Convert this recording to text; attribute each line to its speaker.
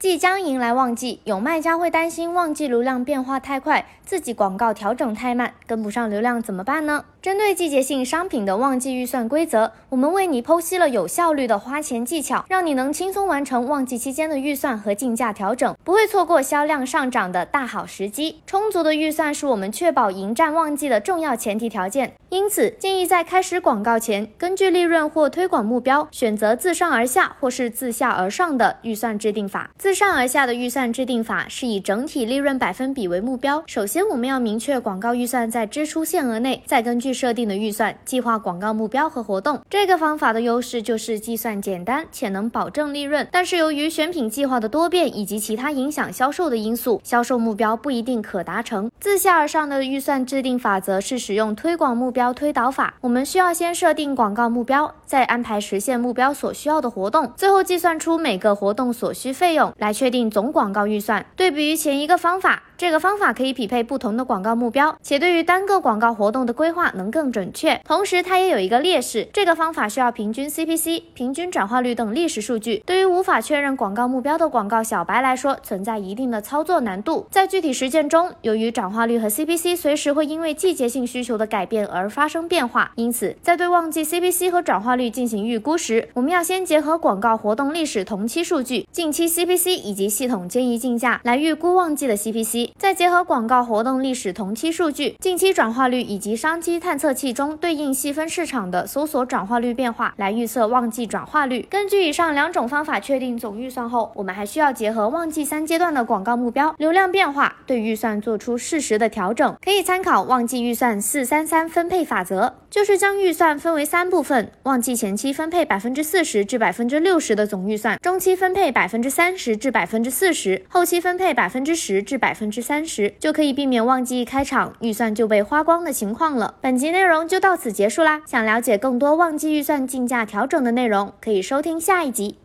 Speaker 1: 即将迎来旺季，有卖家会担心旺季流量变化太快，自己广告调整太慢，跟不上流量怎么办呢？针对季节性商品的旺季预算规则，我们为你剖析了有效率的花钱技巧，让你能轻松完成旺季期间的预算和竞价调整，不会错过销量上涨的大好时机。充足的预算是我们确保迎战旺季的重要前提条件，因此建议在开始广告前，根据利润或推广目标，选择自上而下或是自下而上的预算制定法。自自上而下的预算制定法是以整体利润百分比为目标，首先我们要明确广告预算在支出限额内，再根据设定的预算计划广告目标和活动。这个方法的优势就是计算简单且能保证利润，但是由于选品计划的多变以及其他影响销售的因素，销售目标不一定可达成。自下而上的预算制定法则是使用推广目标推导法。我们需要先设定广告目标，再安排实现目标所需要的活动，最后计算出每个活动所需费用，来确定总广告预算。对比于前一个方法。这个方法可以匹配不同的广告目标，且对于单个广告活动的规划能更准确。同时，它也有一个劣势，这个方法需要平均 CPC、平均转化率等历史数据，对于无法确认广告目标的广告小白来说，存在一定的操作难度。在具体实践中，由于转化率和 CPC 随时会因为季节性需求的改变而发生变化，因此在对旺季 CPC 和转化率进行预估时，我们要先结合广告活动历史同期数据、近期 CPC 以及系统建议竞价来预估旺季的 CPC。再结合广告活动历史同期数据、近期转化率以及商机探测器中对应细分市场的搜索转化率变化，来预测旺季转化率。根据以上两种方法确定总预算后，我们还需要结合旺季三阶段的广告目标、流量变化，对预算做出适时的调整。可以参考旺季预算四三三分配法则，就是将预算分为三部分：旺季前期分配百分之四十至百分之六十的总预算，中期分配百分之三十至百分之四十，后期分配百分之十至百分之三十。就可以避免旺季一开场预算就被花光的情况了。本集内容就到此结束啦！想了解更多旺季预算竞价调整的内容，可以收听下一集。